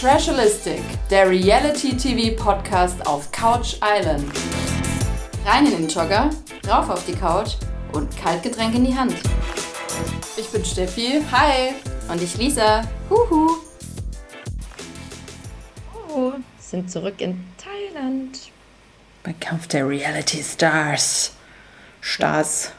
Trashalistic, der Reality-TV-Podcast auf Couch Island. Rein in den Jogger, rauf auf die Couch und Kaltgetränk in die Hand. Ich bin Steffi, hi. Und ich Lisa, huhu. Oh, sind zurück in Thailand. Bei Kampf der Reality Stars. Stars.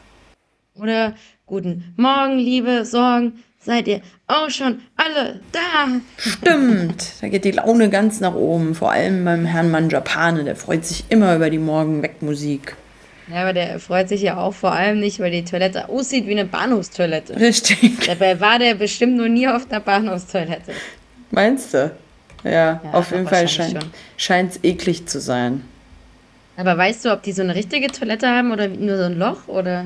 Oder guten Morgen, liebe Sorgen. Seid ihr auch schon alle da? Stimmt, da geht die Laune ganz nach oben. Vor allem beim Herrn Manjapane, der freut sich immer über die Morgenwegmusik. Ja, aber der freut sich ja auch vor allem nicht, weil die Toilette aussieht wie eine Bahnhofstoilette. Richtig. Dabei war der bestimmt noch nie auf einer Bahnhofstoilette. Meinst du? Ja, Ja, auf jeden Fall scheint es eklig zu sein. Aber weißt du, ob die so eine richtige Toilette haben oder nur so ein Loch oder?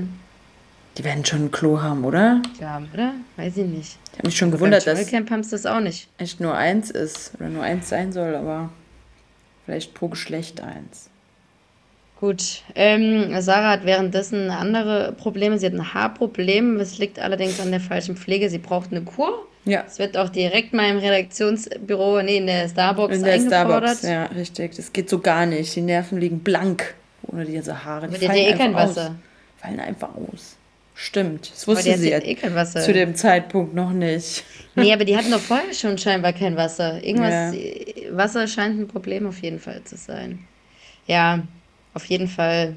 Die werden schon ein Klo haben, oder? Ja, oder? Weiß ich nicht. Ich habe mich schon gewundert, dass Dschungelcamp haben sie das auch nicht. echt nur eins ist oder nur eins sein soll, aber vielleicht pro Geschlecht eins. Gut, ähm, Sarah hat währenddessen andere Probleme. Sie hat ein Haarproblem. Es liegt allerdings an der falschen Pflege. Sie braucht eine Kur. Ja, Es wird auch direkt mal im Redaktionsbüro, nee, in der Starbucks in der eingefordert. Starbucks, ja, richtig. Das geht so gar nicht. Die Nerven liegen blank ohne diese Haare. Die die hat ja eh kein einfach Wasser. Aus. Fallen einfach aus. Stimmt, das Aber die wusste sie jetzt ja eh kein Wasser. zu dem Zeitpunkt noch nicht. Nee, aber die hatten doch vorher schon scheinbar kein Wasser. Irgendwas, Ja. Wasser scheint ein Problem auf jeden Fall zu sein. Ja, auf jeden Fall.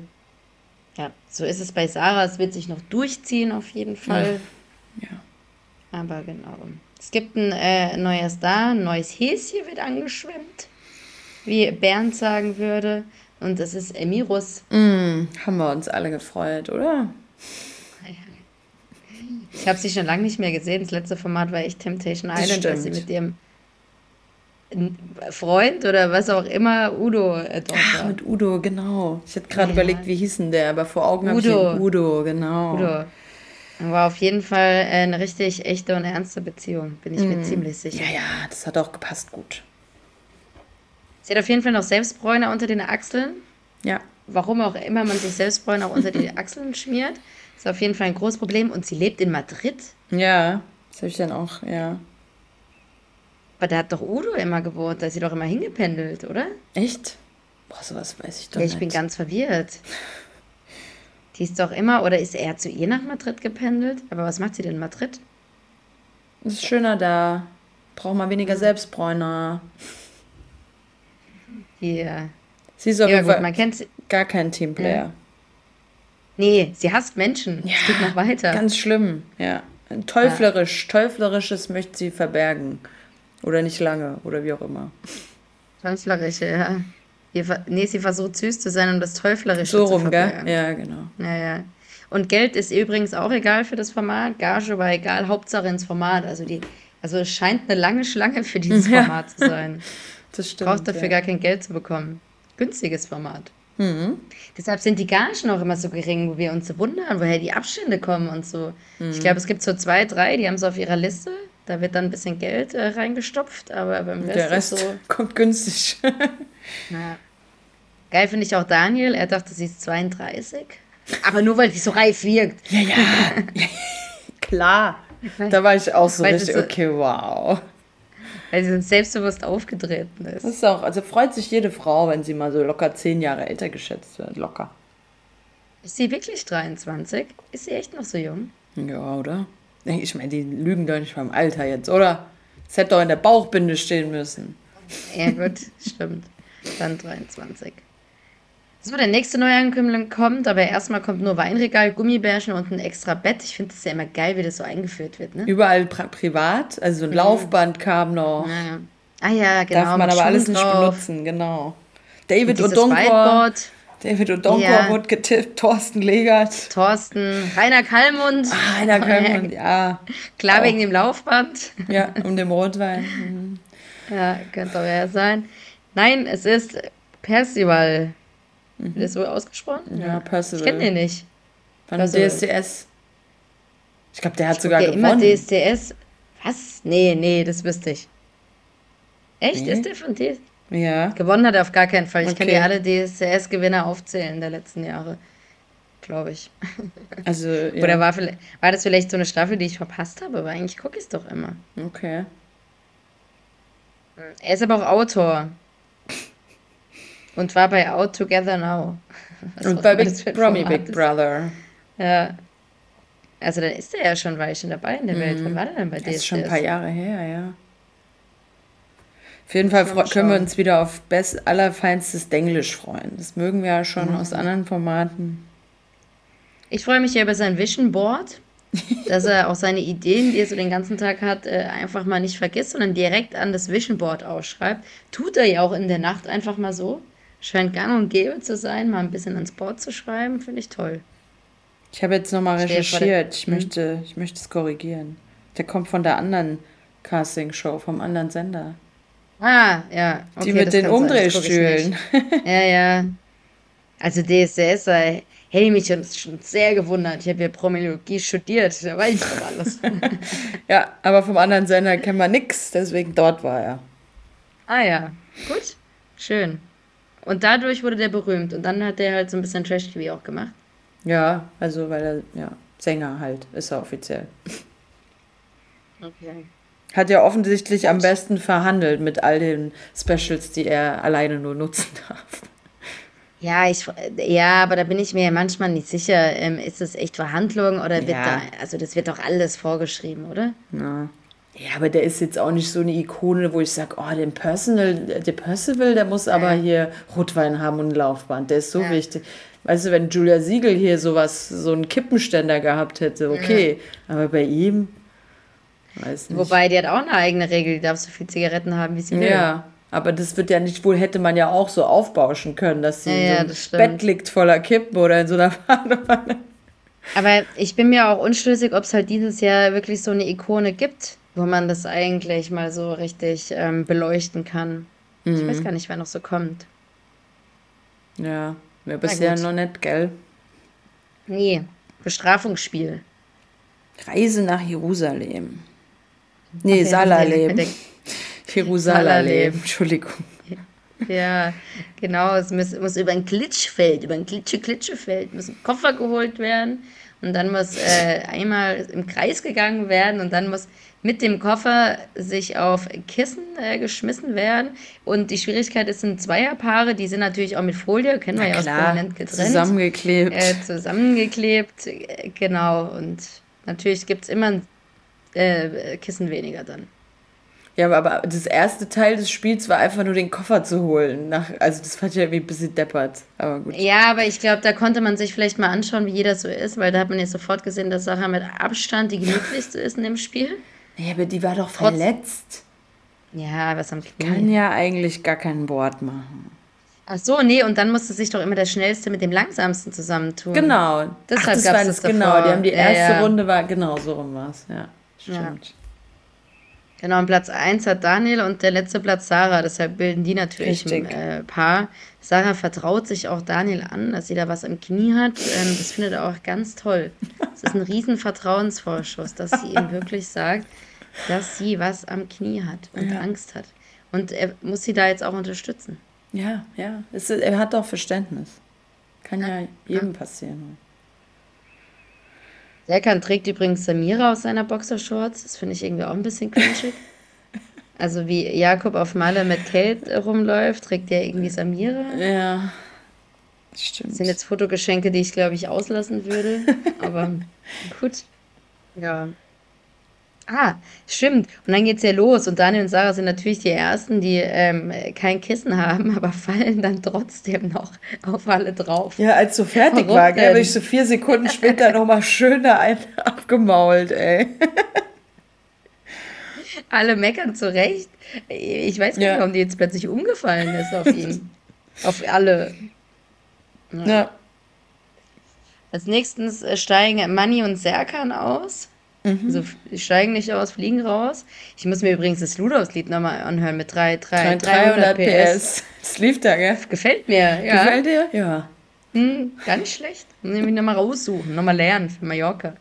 Ja, so ist es bei Sarah. Es wird sich noch durchziehen, auf jeden Fall. Ja. Aber genau. Es gibt ein äh, neuer Star, ein neues Häschen wird angeschwemmt, wie Bernd sagen würde. Und das ist Emirus. Mm, haben wir uns alle gefreut, oder? Ich habe sie schon lange nicht mehr gesehen. Das letzte Format war echt Temptation Das Island, als sie stimmt. mit ihrem Freund oder was auch immer Udo äh, dort Ach, war. mit Udo, genau. Ich hätte gerade Ja. überlegt, wie hieß denn der, aber vor Augen habe ich Udo. genau. Udo. War auf jeden Fall äh, eine richtig echte und ernste Beziehung, bin ich mir ziemlich sicher. Ja, ja, das hat auch gepasst gut. Sie hat auf jeden Fall noch Selbstbräuner unter den Achseln. Ja. Warum auch immer man sich Selbstbräuner auch unter die Achseln schmiert, ist auf jeden Fall ein großes Problem. Und sie lebt in Madrid. Ja, das habe ich dann auch, ja. Aber da hat doch Udo immer gewohnt, da ist sie doch immer hingependelt, oder? Echt? Boah, sowas weiß ich doch Ja, ich nicht. bin ganz verwirrt. Die ist doch immer, oder ist er zu ihr nach Madrid gependelt? Aber was macht sie denn in Madrid? ist schöner da. Braucht mal weniger Mhm. Selbstbräuner. Hier. Sie ist auf Ja, jeden Fall man kennt sie. gar kein Teamplayer. Nee, sie hasst Menschen. Es geht noch weiter. Ganz schlimm, ja. Teuflerisch, Teuflerisches möchte sie verbergen. Oder nicht lange, oder wie auch immer. Teuflerische, ja. Ihr Nee, sie versucht süß zu sein, um das Teuflerische So zu rum, gell? verbergen. Ja, genau. Ja, ja. Und Geld ist übrigens auch egal für das Format. Gage war egal, Hauptsache ins Format. Also die, also es scheint eine lange Schlange für dieses Ja. Format zu sein. Das stimmt. Brauchst dafür ja. gar kein Geld zu bekommen. Günstiges Format. Mhm. Deshalb sind die Gagen auch immer so gering, wo wir uns so wundern, woher die Abstände kommen und so. Mhm. Ich glaube, es gibt so zwei, drei, die haben es auf ihrer Liste. Da wird dann ein bisschen Geld äh, reingestopft, aber beim Rest, Der Rest ist so. kommt günstig. Na. Geil finde ich auch Daniel. Er dachte, sie ist 32. Aber nur, weil sie so reif wirkt. ja, ja. Klar. Da war ich auch so richtig, okay, wow. Weil sie uns selbstbewusst aufgetreten ist. Das ist auch, also freut sich jede Frau, wenn sie mal so locker zehn Jahre älter geschätzt wird. Locker. Ist sie wirklich 23? Ist sie echt noch so jung? Ja, oder? Ich meine, die lügen doch nicht beim Alter jetzt, oder? Es hätte doch in der Bauchbinde stehen müssen. Ja, gut, stimmt. Dann 23. So, der nächste Neuankömmling kommt, aber erstmal kommt nur Weinregal, Gummibärchen und ein extra Bett. Ich finde das ja immer geil, wie das so eingeführt wird, ne? Überall pri privat, also so ein Laufband kam noch. Ja, ja. Ah ja, genau. Darf man aber alles nicht drauf. benutzen, genau. David Dieses Odonkor, David Odonkor Ja. wurde getippt, Thorsten Legert. Thorsten, Rainer Kallmund. Ah, Heiner Köln, ja. Klar, Auch. wegen dem Laufband. Ja, um den Rotwein. Mhm. Ja, könnte auch er sein. Nein, es ist Percival. Wird das so ausgesprochen? Ja, Percival. Ich kenne den nicht. Von Percival. DSDS. Ich glaube, der hat sogar ja, immer gewonnen. DSDS. Was? Nee, nee, das wüsste ich. Echt? Nee. Ist der von DSDS? Ja. Gewonnen hat er auf gar keinen Fall. Ich kann Okay. dir alle DSDS-Gewinner aufzählen der letzten Jahre. Glaube ich. Also, ja. Oder war, vielleicht, war das vielleicht so eine Staffel, die ich verpasst habe? Aber eigentlich gucke ich es doch immer. Okay. Er ist aber auch Autor. Und war bei Out Together Now. Was Und bei Big Promi Big. Brother. Ja. Also dann ist er ja schon ein Weilchen dabei in der Welt. Wann war der denn bei Das DSDS? ist schon ein paar Jahre her, ja. Auf jeden Fall können wir uns wieder auf best allerfeinstes Denglisch freuen. Das mögen wir ja schon Mhm. aus anderen Formaten. Ich freue mich ja über sein Vision Board, dass er auch seine Ideen, die er so den ganzen Tag hat, äh, einfach mal nicht vergisst, sondern direkt an das Vision Board ausschreibt. Tut er ja auch in der Nacht einfach mal so. Scheint gang und gäbe zu sein, mal ein bisschen ans Board zu schreiben, finde ich toll. Ich habe jetzt nochmal recherchiert. Ich möchte, ich möchte es korrigieren. Der kommt von der anderen Castingshow, vom anderen Sender. Ah, ja. Okay, Die mit den Umdrehstühlen. Ja, ja. Also DSDS, da hätte ich mich schon, schon sehr gewundert. Ich habe ja Promologie studiert, da weiß ich doch alles. Ja, aber vom anderen Sender kennen wir nix, deswegen dort war er. ah ja, gut, schön. Und dadurch wurde der berühmt und dann hat der halt so ein bisschen Trash-TV auch gemacht. Ja, also weil er, ja, Sänger halt, ist er offiziell. Okay. Hat ja offensichtlich am besten verhandelt mit all den Specials, die er alleine nur nutzen darf. Ja, ich, ja, aber da bin ich mir manchmal nicht sicher. Ähm, ist das echt Verhandlung oder wird Ja. da, also das wird doch alles vorgeschrieben, oder? Ja. Ja, aber der ist jetzt auch nicht so eine Ikone, wo ich sage, oh, den Personal, der Percival, der muss aber hier Rotwein haben und ein Laufband. Der ist so Ja. wichtig. Weißt du, wenn Julia Siegel hier sowas, so einen Kippenständer gehabt hätte, okay. Aber bei ihm, weiß nicht. Wobei, die hat auch eine eigene Regel, die darf so viel Zigaretten haben, wie sie will. Ja, aber das wird ja nicht, wohl hätte man ja auch so aufbauschen können, dass sie Ja, in ja, so einem. Bett liegt voller Kippen oder in so einer Badewanne. Aber ich bin mir auch unschlüssig, ob es halt dieses Jahr wirklich so eine Ikone gibt, wo man das eigentlich mal so richtig ähm, beleuchten kann. Ich Mhm. weiß gar nicht, wer noch so kommt. Ja, wäre bisher noch nicht, gell? Nee, Bestrafungsspiel. Reise nach Jerusalem. Nee, Salalem. Jerusalem. Entschuldigung. Ja, genau. Es muss, muss über ein Glitschfeld, über ein Glitsche-Glitschefeld, muss ein Koffer geholt werden und dann muss äh, einmal im Kreis gegangen werden und dann muss mit dem Koffer sich auf Kissen äh, geschmissen werden. Und die Schwierigkeit ist, sind Zweierpaare, die sind natürlich auch mit Folie, kennen wir ja aus prominent getrennt. zusammengeklebt. äh, zusammengeklebt, äh, genau. Und natürlich gibt es immer ein äh, Kissen weniger dann. Ja, aber das erste Teil des Spiels war einfach nur den Koffer zu holen. Nach, also das fand ich irgendwie ein bisschen deppert. Aber gut. Ja, aber ich glaube, da konnte man sich vielleicht mal anschauen, wie jeder so ist, weil da hat man jetzt sofort gesehen, dass Sarah mit Abstand die gemütlichste ist in dem Spiel. Ja, aber die war doch Trotz- verletzt. Ja, was am Kann Knie. ja eigentlich gar kein Board machen. Ach so, nee, und dann musste sich doch immer der Schnellste mit dem Langsamsten zusammentun. Genau. Deshalb Ach, das war das genau. davor. Die haben die Ja, erste ja. Runde war genau so rum war's. Ja, Ja. stimmt. Genau, und Platz 1 hat Daniel und der letzte Platz Sarah. Deshalb bilden die natürlich ein Richtig. äh, Paar. Sarah vertraut sich auch Daniel an, dass sie da was am Knie hat. Ähm, das findet er auch ganz toll. Es ist ein riesen Vertrauensvorschuss, dass sie ihm wirklich sagt, dass sie was am Knie hat und Ja. Angst hat. Und er muss sie da jetzt auch unterstützen. Ja, ja. Es er hat doch Verständnis. Kann ja jedem passieren. Serkan trägt übrigens Samira aus seiner Boxershorts. Das finde ich irgendwie auch ein bisschen cringig. Also wie Jakob auf Malle mit Kate rumläuft, trägt er irgendwie Samira. Ja. Stimmt. Das sind jetzt Fotogeschenke, die ich, glaube ich, auslassen würde. Aber gut. Ja. Ah, stimmt. Und dann geht's ja los. Und Daniel und Sarah sind natürlich die Ersten, die ähm, kein Kissen haben, aber fallen dann trotzdem noch auf alle drauf. Ja, als so fertig Warum war, habe ich so vier Sekunden später nochmal schön da einen abgemault, ey. Alle meckern zurecht. Ich weiß gar Ja. nicht, warum die jetzt plötzlich umgefallen ist auf ihn. auf alle. Ja. Als nächstes steigen Manni und Serkan aus. Mhm. Also steigen nicht aus, fliegen raus. Ich muss mir übrigens das Ludolfs-Lied nochmal anhören mit 3, 3, 300 PS. Das lief da, gell? Gefällt mir, ja. Gefällt dir? Ja. Hm, gar nicht schlecht. Nämlich nochmal raussuchen, nochmal lernen für Mallorca.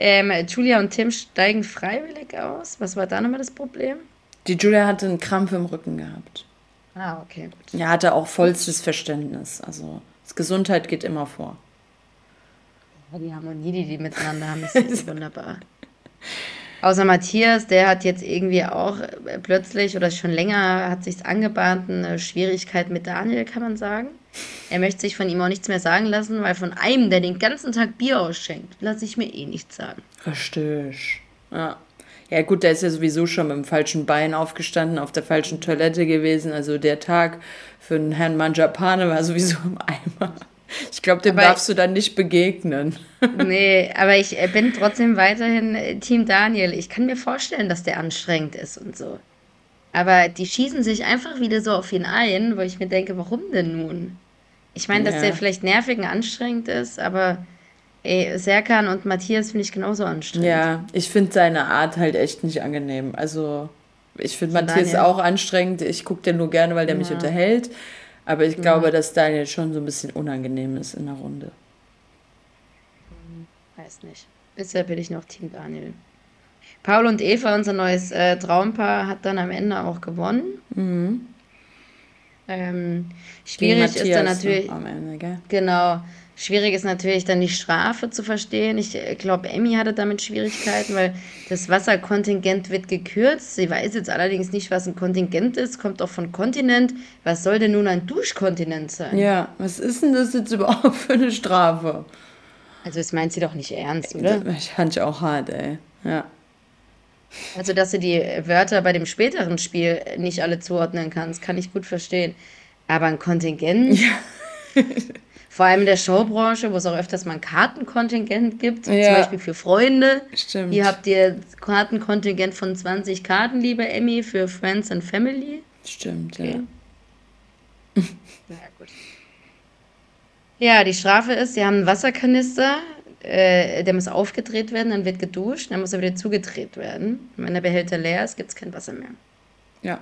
Ähm, Julia und Tim steigen freiwillig aus. Was war da nochmal das Problem? Die Julia hatte einen Krampf im Rücken gehabt. Ah, okay, gut. Ja, hatte auch vollstes Verständnis. Also, Gesundheit geht immer vor. Die Harmonie, die die miteinander haben, ist, ist wunderbar. Außer Matthias, der hat jetzt irgendwie auch äh, plötzlich oder schon länger hat sich's angebahnt, eine Schwierigkeit mit Daniel, kann man sagen. Er möchte sich von ihm auch nichts mehr sagen lassen, weil von einem, der den ganzen Tag Bier ausschenkt, lasse ich mir eh nichts sagen. Verstehe ich. Ja. Ja gut, der ist ja sowieso schon mit dem falschen Bein aufgestanden, auf der falschen Toilette gewesen. Also der Tag für den Herrn Manjapane war sowieso im Eimer. Ich glaube, dem Aber darfst du dann nicht begegnen. Nee, aber ich äh, bin trotzdem weiterhin äh, Team Daniel. Ich kann mir vorstellen, dass der anstrengend ist und so. Aber die schießen sich einfach wieder so auf ihn ein, wo ich mir denke, warum denn nun? Ich meine, dass Ja. der vielleicht nervig und anstrengend ist, aber ey, Serkan und Matthias finde ich genauso anstrengend. Ja, ich finde seine Art halt echt nicht angenehm. Also ich finde Matthias Daniel? auch anstrengend. Ich gucke den nur gerne, weil der mich Ja. unterhält. Aber ich glaube, dass Daniel schon so ein bisschen unangenehm ist in der Runde. Weiß nicht. Bisher bin ich noch Team Daniel. Paul und Eva, unser neues äh, Traumpaar, hat dann am Ende auch gewonnen. Ähm, Gegen schwierig ist dann natürlich. Am Ende, gell? Genau. Schwierig ist natürlich dann die Strafe zu verstehen. Ich glaube, Emmy hatte damit Schwierigkeiten, weil das Wasserkontingent wird gekürzt. Sie weiß jetzt allerdings nicht, was ein Kontingent ist, kommt auch von Kontinent. Was soll denn nun ein Duschkontinent sein? Ja, was ist denn das jetzt überhaupt für eine Strafe? Also das meint sie doch nicht ernst, oder? Ich fand ich auch hart, ey. Ja. Also, dass du die Wörter bei dem späteren Spiel nicht alle zuordnen kannst, kann ich gut verstehen. Aber ein Kontingent, vor allem in der Showbranche, wo es auch öfters mal ein Kartenkontingent gibt, zum Ja. Beispiel für Freunde. Stimmt. Hier habt ihr Kartenkontingent von 20 Karten, liebe Emmy, für Friends and Family. Stimmt, ja. Okay. Ja, gut. Ja, die Strafe ist, sie haben einen Wasserkanister, äh, der muss aufgedreht werden, dann wird geduscht, dann muss er wieder zugedreht werden. Und wenn der Behälter leer ist, gibt es kein Wasser mehr. Ja.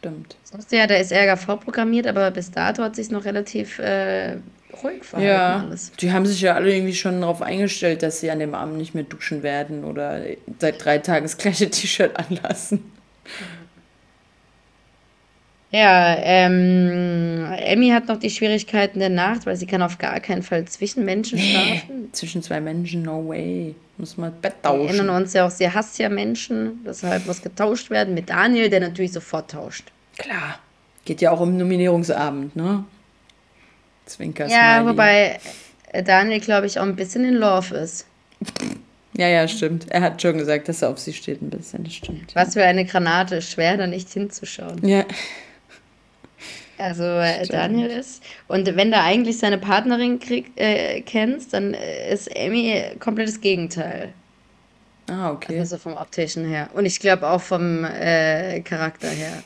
Stimmt. Sonst ja, da ist Ärger vorprogrammiert, aber bis dato hat sich noch relativ äh, ruhig verhalten Ja, alles. die haben sich ja alle irgendwie schon darauf eingestellt, dass sie an dem Abend nicht mehr duschen werden oder seit drei Tagen das gleiche T-Shirt anlassen. Ja, ähm, Emmy hat noch die Schwierigkeiten der Nacht, weil sie kann auf gar keinen Fall zwischen Menschen schlafen. Zwischen zwei Menschen, no way. Muss man Bett Wir erinnern tauschen. uns ja auch, sie hasst ja Menschen, deshalb muss getauscht werden mit Daniel, der natürlich sofort tauscht. Klar. Geht ja auch um Nominierungsabend, ne? Zwinker Ja, Smiley. wobei äh, Daniel, glaube ich, auch ein bisschen in Love ist. Ja, ja, stimmt. Er hat schon gesagt, dass er auf sie steht ein bisschen. Das stimmt. Was für eine Granate, schwer da nicht hinzuschauen. Ja. Also äh, Daniel ist. Und wenn du eigentlich seine Partnerin krieg, äh, kennst, dann äh, ist Amy komplettes Gegenteil. Ah, okay. Also vom optischen her. Und ich glaube auch vom äh, Charakter her.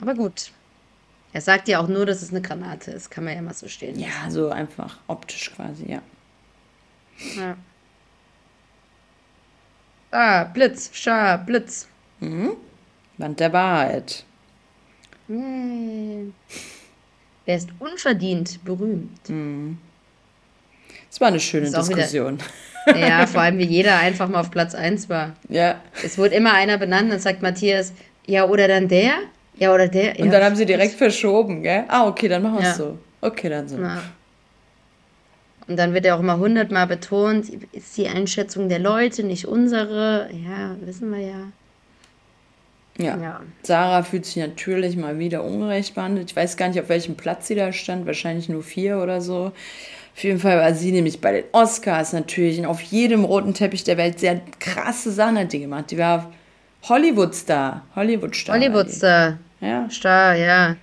Aber gut. Er sagt ja auch nur, dass es eine Granate ist. Kann man ja mal so stehen. Ja, so einfach optisch quasi, ja. Ja. Ah, Blitz, Schar, Blitz. Wand der Wahrheit. Yay. Wer ist unverdient berühmt? Es war eine schöne auch wieder- Diskussion. Ja, vor allem wie jeder einfach mal auf Platz 1 war. Ja. Es wurde immer einer benannt, dann sagt Matthias, ja, oder dann der? Ja, oder der? Und ja, dann haben sie direkt verschoben, gell? Ah, okay, dann machen wir Ja. es so. Okay, dann so. Ja. Und dann wird ja auch immer hundertmal betont, ist die Einschätzung der Leute, nicht unsere. Ja, wissen wir ja. Ja. Ja. Sarah fühlt sich natürlich mal wieder ungerecht behandelt. Ich weiß gar nicht, auf welchem Platz sie da stand. Wahrscheinlich nur vier oder so. Auf jeden Fall war sie nämlich bei den Oscars natürlich und auf jedem roten Teppich der Welt sehr krasse Sachen hat die gemacht. Die war Hollywood-Star. Hollywood-Star. Hollywoodstar, Ja. Star, ja.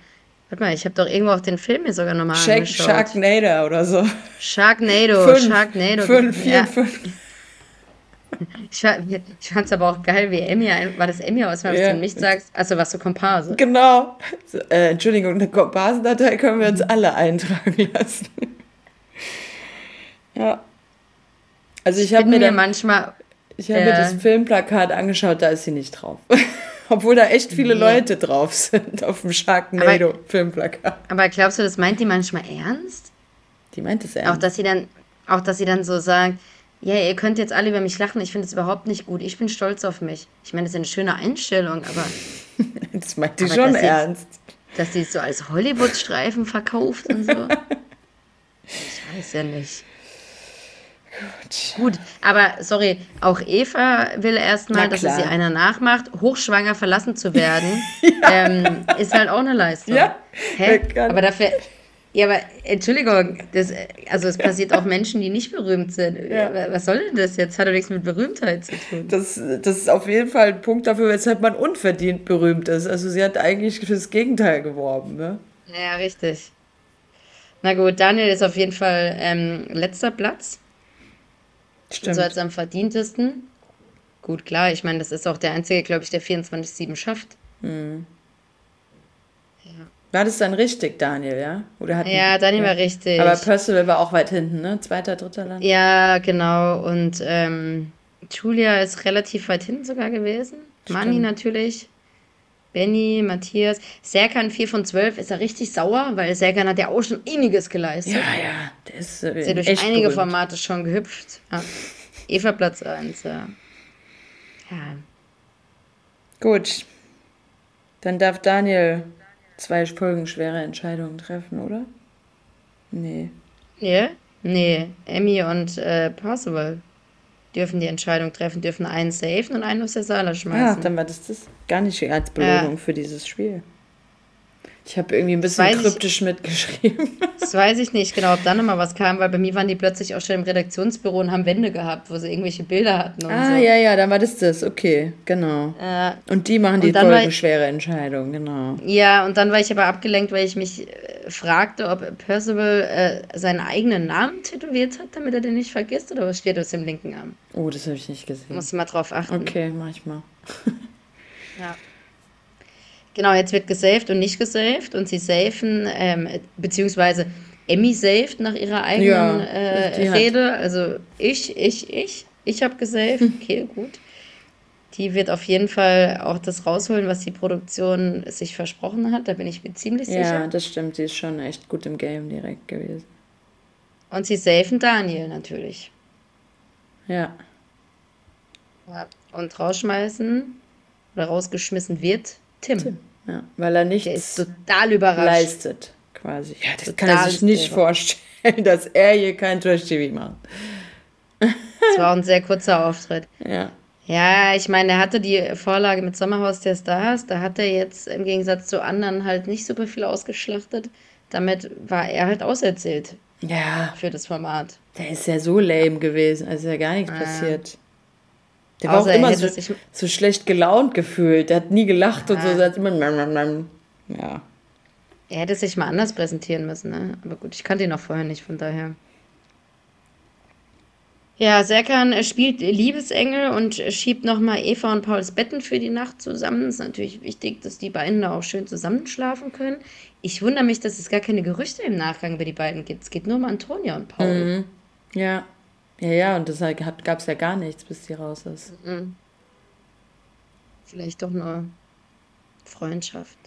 Warte mal, ich habe doch irgendwo auch den Film hier sogar nochmal Shaq, angeschaut. Sharknado oder so. Sharknado, Fünf, Sharknado. Fünf, vier, ja. fünf. Ich, ich fand's aber auch geil, wie Emmy, war das Emmy aus, weil Ja. du nicht sagst, also was so Komparse. Genau. So, äh, Entschuldigung, eine Komparsendatei können wir uns alle eintragen lassen. ja. Also ich habe mir, mir manchmal, ich hab mir äh, das Filmplakat angeschaut, da ist sie nicht drauf. Obwohl da echt viele Nee. Leute drauf sind auf dem Sharknado-Filmplakat. aber glaubst du, das meint die manchmal ernst? Die meint es Auch ernst. dass sie dann, auch dass sie dann so sagt, ja, ihr könnt jetzt alle über mich lachen, ich finde es überhaupt nicht gut, ich bin stolz auf mich. Ich meine, das ist eine schöne Einstellung, aber Das meint die aber schon dass sie- ernst. dass sie es so als Hollywood-Streifen verkauft und so. Ich weiß ja nicht. Gut. Gut, aber sorry, auch Eva will erstmal, dass es sie einer nachmacht. Hochschwanger verlassen zu werden, ja. ähm, ist halt auch eine Leistung. Ja. Hä? Aber dafür, ja, aber Entschuldigung, das, also es passiert auch Menschen, die nicht berühmt sind. Ja. Was soll denn das jetzt? Hat doch nichts mit Berühmtheit zu tun. Das, das ist auf jeden Fall ein Punkt dafür, weshalb man unverdient berühmt ist. Also sie hat eigentlich fürs Gegenteil geworben, ne? Ja, richtig. Na gut, Daniel ist auf jeden Fall ähm, letzter Platz. Stimmt. Also als am verdientesten. Gut, klar, ich meine, das ist auch der einzige, glaube ich, der 24-7 schafft. Hm. Ja. War das dann richtig, Daniel, ja? Oder hat ja, Daniel ja. war richtig. Aber Percival war auch weit hinten, ne? Zweiter, dritter Land. Ja, genau. Und ähm, Julia ist relativ weit hinten sogar gewesen. Stimmt. Mani natürlich. Benny, Matthias. Serkan 4 von 12 ist er richtig sauer, weil Serkan hat ja auch schon einiges geleistet. Ja, ja, der ist, äh, ist ja durch einige berühmt. Formate schon gehüpft. Ja. Eva Platz 1, ja. ja. Gut. Dann darf Daniel zwei folgenschwere Entscheidungen treffen, oder? Nee. Nee? Nee. Emmy und äh, Percival dürfen die Entscheidung treffen, dürfen einen safen und einen aus der Saale schmeißen. Ja, dann war das, das gar nicht als Belohnung ja. für dieses Spiel. Ich habe irgendwie ein bisschen kryptisch ich, mitgeschrieben. Das weiß ich nicht genau, ob da nochmal was kam, weil bei mir waren die plötzlich auch schon im Redaktionsbüro und haben Wände gehabt, wo sie irgendwelche Bilder hatten. ah, so. ja, ja, dann war das das, okay, genau. Äh, und die machen die folgenschwere Entscheidung, genau. Ja, und dann war ich aber abgelenkt, weil ich mich äh, fragte, ob Percival äh, seinen eigenen Namen tätowiert hat, damit er den nicht vergisst, oder was steht aus dem linken Arm? Oh, das habe ich nicht gesehen. Muss mal drauf achten. Okay, mach ich mal. ja. Genau, jetzt wird gesaved und nicht gesaved und sie safen, ähm, beziehungsweise Emmy saved nach ihrer eigenen ja, äh, Rede. Also ich, ich, ich, ich habe gesaved. Hm. Okay, gut. Die wird auf jeden Fall auch das rausholen, was die Produktion sich versprochen hat. Da bin ich mir ziemlich sicher. Ja, das stimmt. Sie ist schon echt gut im Game direkt gewesen. Und sie safen Daniel natürlich. Ja. Und rausschmeißen oder rausgeschmissen wird Tim. Tim. Ja, weil er nichts total überrascht. leistet, quasi. Ja, das total kann er sich nicht vorstellen, dass er hier kein Trash-TV macht. Das war auch ein sehr kurzer Auftritt. Ja. Ja, ich meine, er hatte die Vorlage mit Sommerhaus der Stars. Da hat er jetzt im Gegensatz zu anderen halt nicht super viel ausgeschlachtet. Damit war er halt auserzählt. Ja. Für das Format. Der ist ja so lame gewesen, also ist ja gar nichts ja. passiert. Der war auch immer so, so, schlecht gelaunt gefühlt. Der hat nie gelacht ja. und so. Der hat immer. Ja. Er hätte sich mal anders präsentieren müssen, ne? Aber gut, ich kannte ihn auch vorher nicht, von daher. Ja, Serkan spielt Liebesengel und schiebt nochmal Eva und Pauls Betten für die Nacht zusammen. Ist natürlich wichtig, dass die beiden da auch schön zusammenschlafen können. Ich wundere mich, dass es gar keine Gerüchte im Nachgang über die beiden gibt. Es geht nur um Antonia und Paul. Mhm. Ja. Ja, ja, und deshalb gab es ja gar nichts, bis sie raus ist. Mhm. Vielleicht doch nur Freundschaft.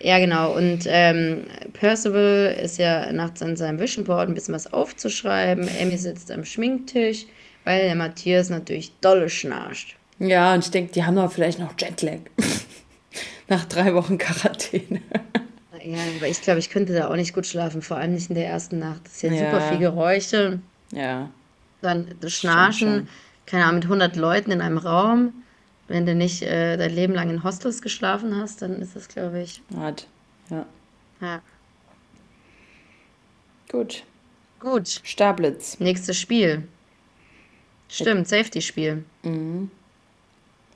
Ja, genau. Und ähm, Percival ist ja nachts an seinem Vision Board ein bisschen was aufzuschreiben. Emmy sitzt am Schminktisch, weil der Matthias natürlich dolle schnarcht. Ja, und ich denke, die haben doch vielleicht noch Jetlag. Nach drei Wochen Quarantäne. ja, aber ich glaube, ich könnte da auch nicht gut schlafen, vor allem nicht in der ersten Nacht. Das ist ja, ja. super viel Geräusche. Ja dann das Schnarchen, keine Ahnung, mit 100 Leuten in einem Raum. Wenn du nicht äh, dein Leben lang in Hostels geschlafen hast, dann ist das, glaube ich. Hart, ja. Ja. Gut. Gut. Stablitz. Nächstes Spiel. Stimmt, Safety-Spiel. Mhm.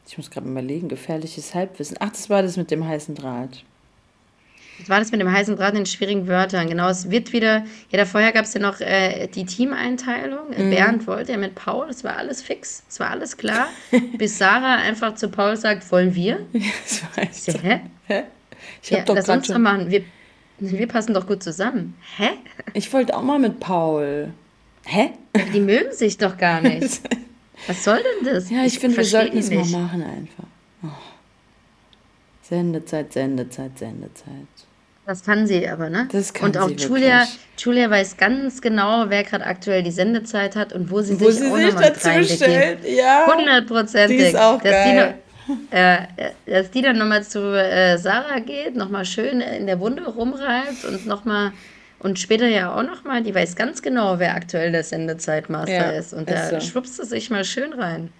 Ich muss gerade überlegen, gefährliches Halbwissen. Ach, das war das mit dem heißen Draht. Was war das mit dem heißen Draht in schwierigen Wörtern? Genau, es wird wieder, ja, da vorher gab es ja noch äh, die Teameinteilung. Mhm. Bernd wollte ja mit Paul, das war alles fix, es war alles klar. bis Sarah einfach zu Paul sagt, wollen wir? Ja, das weiß ich. Hä? Hä? Ich hab ja, doch lass uns doch machen. Wir, wir passen doch gut zusammen. Hä? Ich wollte auch mal mit Paul. Hä? Die mögen sich doch gar nicht. Was soll denn das? Ja, ich, ich finde, wir sollten es mal machen einfach. Oh. Sendezeit, Sendezeit, Sendezeit. Das kann sie aber, ne? Das kann und auch Julia, Julia weiß ganz genau, wer gerade aktuell die Sendezeit hat und wo sie wo sich sie auch nochmal dazu stellt. Ja. Hundertprozentig. Die ist auch dass geil. Die noch, äh, dass die dann nochmal zu äh, Sarah geht, nochmal schön in der Wunde rumreibt und nochmal Und später ja auch nochmal, die weiß ganz genau, wer aktuell der Sendezeitmaster ja, ist. Und da so. schwuppst du sich mal schön rein.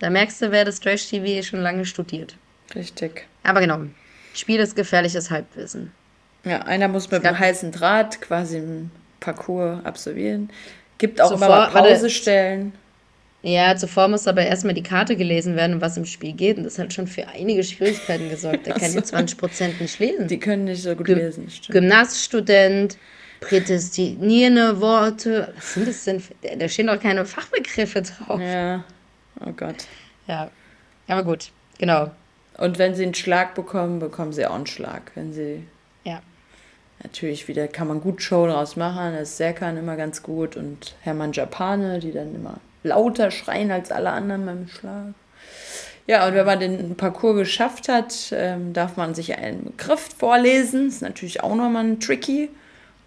Da merkst du, wer das Trash-TV schon lange studiert. Richtig. Aber genau, Spiel ist gefährliches Halbwissen. Ja, einer muss mit dem heißen Draht quasi einen Parcours absolvieren. Gibt auch Zuvor, immer Pausestellen. Ja, zuvor muss aber erstmal die Karte gelesen werden, um was im Spiel geht. Und das hat schon für einige Schwierigkeiten gesorgt. Der kann ja 20 Prozent nicht lesen. Die können nicht so gut G lesen. Stimmt. Gymnaststudent, prädestinierende Worte. Was sind das denn? Da stehen doch keine Fachbegriffe drauf. Ja. Oh Gott. Ja. Aber gut, genau. Und wenn sie einen Schlag bekommen, bekommen sie auch einen Schlag. Wenn sie. Ja. Natürlich wieder kann man gut Show draus machen. Das ist Serkan immer ganz gut und Hermann Japane, die dann immer lauter schreien als alle anderen beim Schlag. Ja, und wenn man den Parcours geschafft hat, ähm, darf man sich einen Begriff vorlesen. Ist natürlich auch nochmal ein Tricky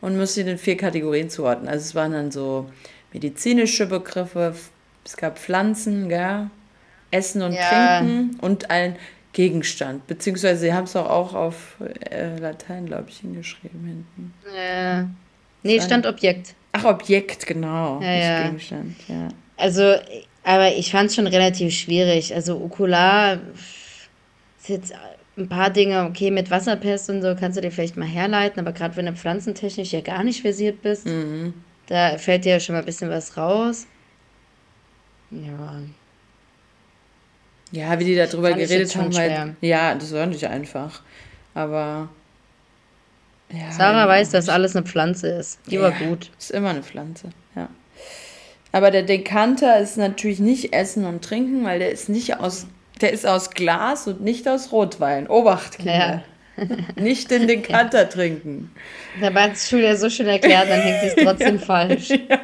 und muss ihn in vier Kategorien zuordnen. Also es waren dann so medizinische Begriffe, es gab Pflanzen, gell? Essen und ja. Trinken und ein Gegenstand. Beziehungsweise sie haben es auch, auch auf äh, Latein, glaube ich, hingeschrieben hinten. Äh, nee, stand Objekt. Ach, Objekt, genau. Ja, nicht ja. Gegenstand, ja. Also, aber ich fand es schon relativ schwierig. Also Okular ist jetzt ein paar Dinge, okay, mit Wasserpest und so kannst du dir vielleicht mal herleiten, aber gerade wenn du pflanzentechnisch ja gar nicht versiert bist, mhm. da fällt dir ja schon mal ein bisschen was raus. Ja. Ja, wie die darüber geredet haben, halt, ja, das war nicht einfach. Aber ja, Sarah weiß, dass alles eine Pflanze ist. Die ja, war gut. Ist immer eine Pflanze, ja. Aber der Dekanter ist natürlich nicht Essen und Trinken, weil der ist nicht aus, der ist aus Glas und nicht aus Rotwein. Obacht, Kinder. Ja. nicht den Dekanter ja. trinken. Da war es Julia so schön erklärt, dann hängt es trotzdem falsch. Ja.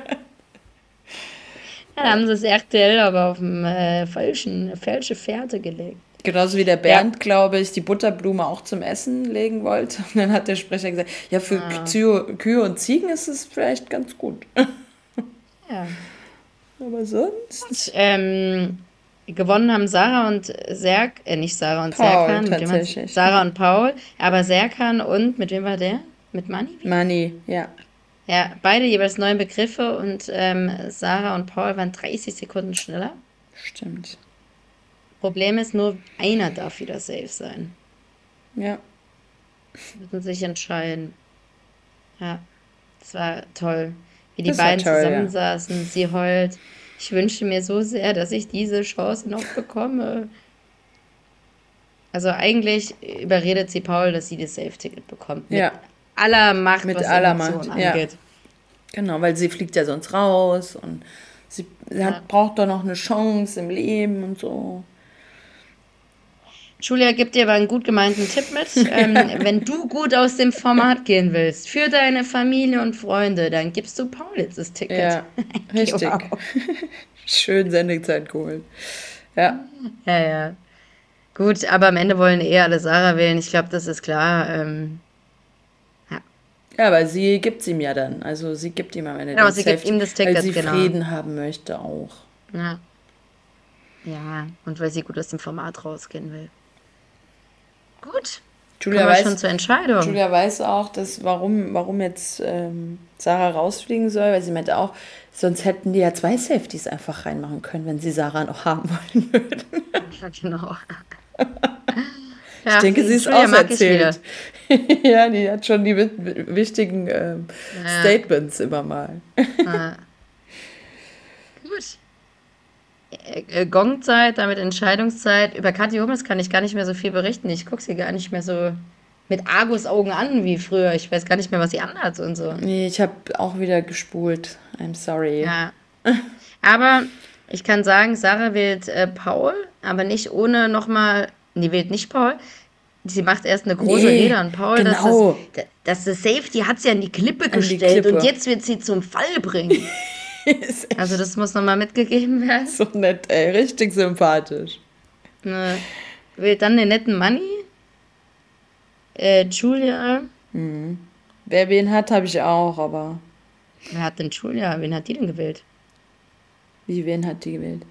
Ja, haben sie das RTL aber auf dem äh, falschen, falsche Fährte gelegt. Genauso wie der Bernd, ja. glaube ich, die Butterblume auch zum Essen legen wollte. Und dann hat der Sprecher gesagt, ja, für ah. Kühe und Ziegen ist es vielleicht ganz gut. Ja. Aber sonst? Und, ähm, gewonnen haben Sarah und Serk, äh, nicht Sarah und Serkan, mit Sarah und Paul, aber Serkan und, mit wem war der? Mit Mani? Mani, ja. Ja, beide jeweils neun Begriffe und ähm, Sarah und Paul waren 30 Sekunden schneller. Stimmt. Problem ist nur, einer darf wieder safe sein. Ja. Müssen sich entscheiden. Ja, das war toll. Wie die das beiden toll, zusammensaßen, ja. sie heult. Ich wünsche mir so sehr, dass ich diese Chance noch bekomme. Also eigentlich überredet sie Paul, dass sie das Safe-Ticket bekommt. Ja aller Macht, mit was aller Macht, angeht. Ja. Genau, weil sie fliegt ja sonst raus und sie, sie ja. hat, braucht doch noch eine Chance im Leben und so. Julia gibt dir aber einen gut gemeinten Tipp mit. Ähm, wenn du gut aus dem Format gehen willst, für deine Familie und Freunde, dann gibst du Paul jetzt das Ticket. Ja, richtig. Schön Sendezeit geholt. Ja. Ja, ja. Gut, aber am Ende wollen eh alle Sarah wählen. Ich glaube, das ist klar. Ähm, ja, aber sie gibt es ihm ja dann. Also sie gibt ihm am Ende genau, sie Safety, gibt ihm das Ticket, weil sie genau. Frieden haben möchte auch. Ja. Ja, und weil sie gut aus dem Format rausgehen will. Gut. Julia weiß, schon zur Entscheidung. Julia weiß auch, dass warum, warum jetzt ähm, Sarah rausfliegen soll, weil sie meinte auch, sonst hätten die ja zwei Safeties einfach reinmachen können, wenn sie Sarah noch haben wollen würden. Ja, genau. Ja, ich denke, sie ist auserzählt. ja, die hat schon die wichtigen ähm, ja. Statements immer mal. ah. Gut. Äh, Gongzeit, damit Entscheidungszeit. Über Kathi Hummels kann ich gar nicht mehr so viel berichten. Ich gucke sie gar nicht mehr so mit Argus-Augen an wie früher. Ich weiß gar nicht mehr, was sie anhat und so. Nee, ich habe auch wieder gespult. I'm sorry. Ja. Aber ich kann sagen, Sarah wählt äh, Paul, aber nicht ohne nochmal die wählt nicht Paul. Sie macht erst eine große nee, Rede an Paul, genau. dass, das, das Safety hat sie an die Klippe an gestellt die Klippe. und jetzt wird sie zum Fall bringen. also das muss nochmal mitgegeben werden. So nett, ey, richtig sympathisch. Ne, wählt dann den netten Manni. Äh, Julia. Mhm. Wer wen hat, habe ich auch, aber. Wer hat denn Julia? Wen hat die denn gewählt? Wie, wen hat die gewählt?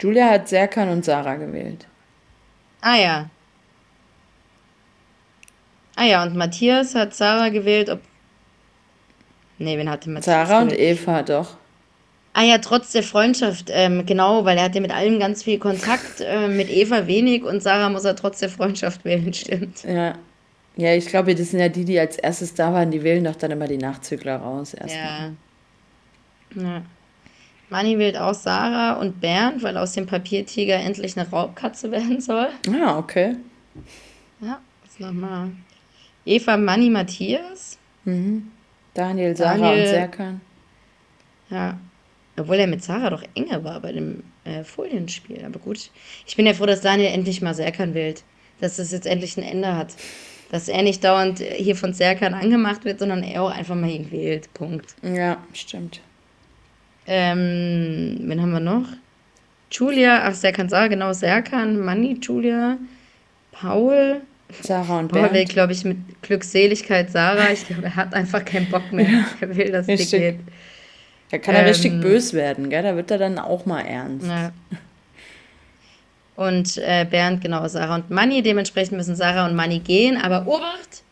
Julia hat Serkan und Sarah gewählt. Ah ja. Ah ja, und Matthias hat Sarah gewählt, ob. Nee, wen hatte Matthias Sarah und gewählt? Eva, doch. Ah ja, trotz der Freundschaft, ähm, genau, weil er hatte mit allem ganz viel Kontakt, äh, mit Eva wenig und Sarah muss er trotz der Freundschaft wählen, stimmt. Ja. Ja, ich glaube, das sind ja die, die als erstes da waren, die wählen doch dann immer die Nachzügler raus. Erstmal. Ja. ja. Manni wählt auch Sarah und Bernd, weil aus dem Papiertiger endlich eine Raubkatze werden soll. Ah, okay. Ja, was nochmal. Eva, Manni, Matthias. Daniel, Sarah Daniel- und Serkan. Ja. Obwohl er mit Sarah doch enger war bei dem äh, Folienspiel. Aber gut. Ich bin ja froh, dass Daniel endlich mal Serkan wählt. Dass das jetzt endlich ein Ende hat. Dass er nicht dauernd hier von Serkan angemacht wird, sondern er auch einfach mal ihn wählt. Punkt. Ja, stimmt. Ähm, wen haben wir noch? Julia, ach, Serkan Sarah, genau, Serkan, Manni, Julia, Paul. Sarah und Paul will, Bernd. glaube ich, mit Glückseligkeit Sarah. Ich glaube, er hat einfach keinen Bock mehr. Er will, dass es geht. Da kann er richtig Ähm, bös werden, gell? Da wird er dann auch mal ernst. Ja. Und äh, Bernd, genau, Sarah und Manni. Dementsprechend müssen Sarah und Manni gehen. Aber Obacht,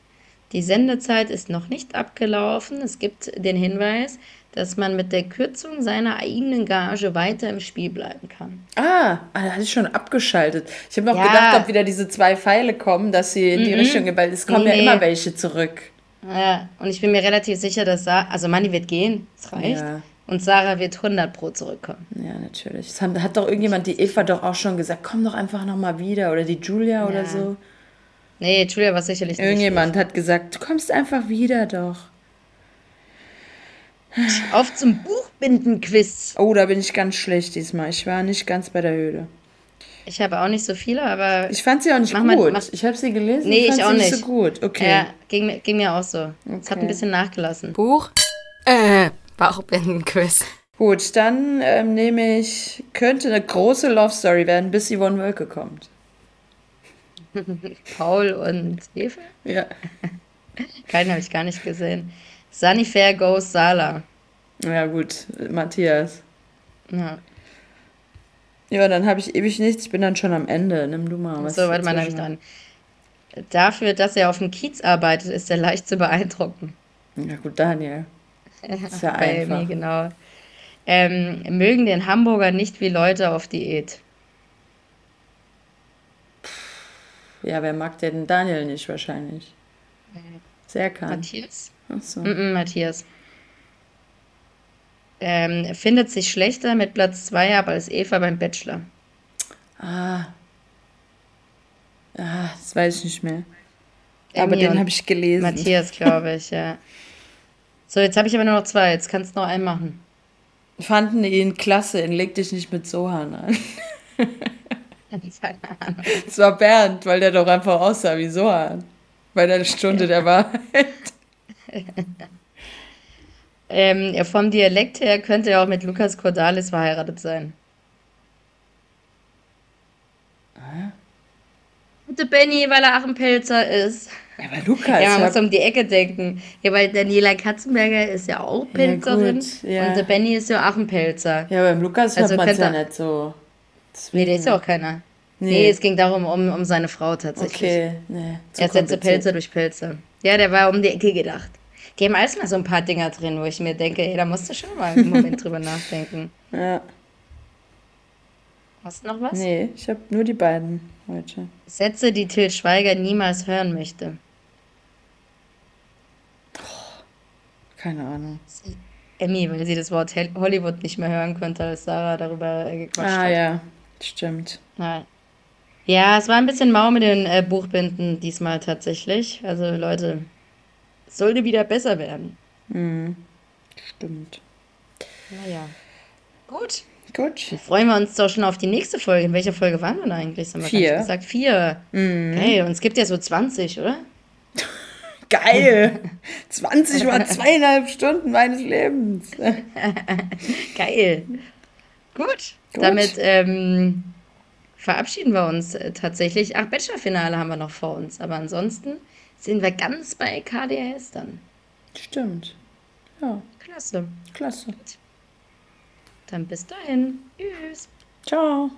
die Sendezeit ist noch nicht abgelaufen. Es gibt den Hinweis, dass man mit der Kürzung seiner eigenen Gage weiter im Spiel bleiben kann. Ah, ah, da hatte ich schon abgeschaltet. Ich habe noch Ja. gedacht, ob wieder diese zwei Pfeile kommen, dass sie in die Richtung gehen, weil es kommen Nee, ja nee. immer welche zurück. Ja, und ich bin mir relativ sicher, dass Sarah, also Manni wird gehen, das reicht. Ja. Und Sarah wird 100 pro zurückkommen. Ja, natürlich. Das hat, doch irgendjemand, die Eva doch auch schon gesagt, komm doch einfach nochmal wieder. Oder die Julia oder Ja. so. Nee, Julia war sicherlich nicht. Irgendjemand hat gesagt, du kommst einfach wieder doch. Auf zum Buchbinden-Quiz. Oh, da bin ich ganz schlecht diesmal. Ich war nicht ganz bei der Höhle. Ich habe auch nicht so viele, aber Ich fand sie auch nicht Mach mal- gut. mach- ich habe sie gelesen. Nee, fand ich sie auch nicht. nicht. so gut. Okay. ja, ging, mir- ging mir auch so. Es hat Okay. ein bisschen nachgelassen. Buch? Äh, Bauchbinden-Quiz. Gut, dann ähm, nehme ich, könnte eine große Love Story werden, bis Yvonne Wölke kommt. Paul und Eva? Ja. Keinen habe ich gar nicht gesehen. Sunny Fair goes Sala. Ja, gut, Matthias. Ja. Ja, dann habe ich ewig nichts. Ich bin dann schon am Ende. Nimm du mal was. so, warte mal, habe ich dran. Dafür, dass er auf dem Kiez arbeitet, ist er leicht zu beeindrucken. Ja, gut, Daniel. Ist ja Bei einfach. mir, genau. Ähm, mögen den Hamburger nicht wie Leute auf Diät. Ja, wer mag denn Daniel nicht wahrscheinlich? Sehr kann. Matthias? Achso. Mm -mm, Matthias. Ähm, findet sich schlechter mit Platz 2 ab als Eva beim Bachelor. Ah. Ah, das weiß ich nicht mehr. Aber Emmy den und habe ich gelesen. Matthias, glaube ich, ja. So, jetzt habe ich aber nur noch zwei. Jetzt kannst du noch einen machen. Fanden ihn klasse in Leg dich nicht mit Sohan an. Es war Bernd, weil der doch einfach aussah wie Sohan. Bei der Stunde der Wahrheit. Ähm, ja, vom Dialekt her könnte er auch mit Lukas Cordalis verheiratet sein. Und der Benny, weil er Achenpelzer ist. Ja, aber Lukas. Ja, man muss um die Ecke denken. Ja, weil Daniela Katzenberger ist ja auch Pelzerin. gut, ja. Und der Benny ist ja Achenpelzer. ja, beim Lukas hört Also man es ja nicht so. Nee, der ist ja auch keiner. Nee, Nee. es ging darum, um, um seine Frau tatsächlich. Okay, nee. zu Er setze kompliziert. Pelzer durch Pelzer. Ja, der war um die Ecke gedacht. Die haben alles mal so ein paar Dinger drin, wo ich mir denke, ey, da musst du schon mal einen Moment drüber nachdenken. Ja, Hast du noch was? nee, ich habe nur die beiden heute. Sätze, die Till Schweiger niemals hören möchte. Keine Ahnung. Emmy, weil sie das Wort Hollywood nicht mehr hören konnte, als Sarah darüber äh, gequatscht Ah hat. ja, stimmt. Ja. ja, es war ein bisschen mau mit den äh, Buchbinden diesmal tatsächlich. Also Leute, sollte wieder besser werden. Stimmt. Naja. Gut. Gut. Freuen wir uns doch schon auf die nächste Folge. In welcher Folge waren wir denn eigentlich? Haben wir Vier. gesagt. Vier. Hey, und es gibt ja so 20, oder? Geil! 20 mal zweieinhalb Stunden meines Lebens. Geil. Gut. Gut. Damit ähm, verabschieden wir uns äh, tatsächlich. Ach, Bachelorfinale haben wir noch vor uns. Aber ansonsten sind wir ganz bei KDS dann. Stimmt. Ja, Klasse. klasse. Dann bis dahin. Tschüss. Ciao.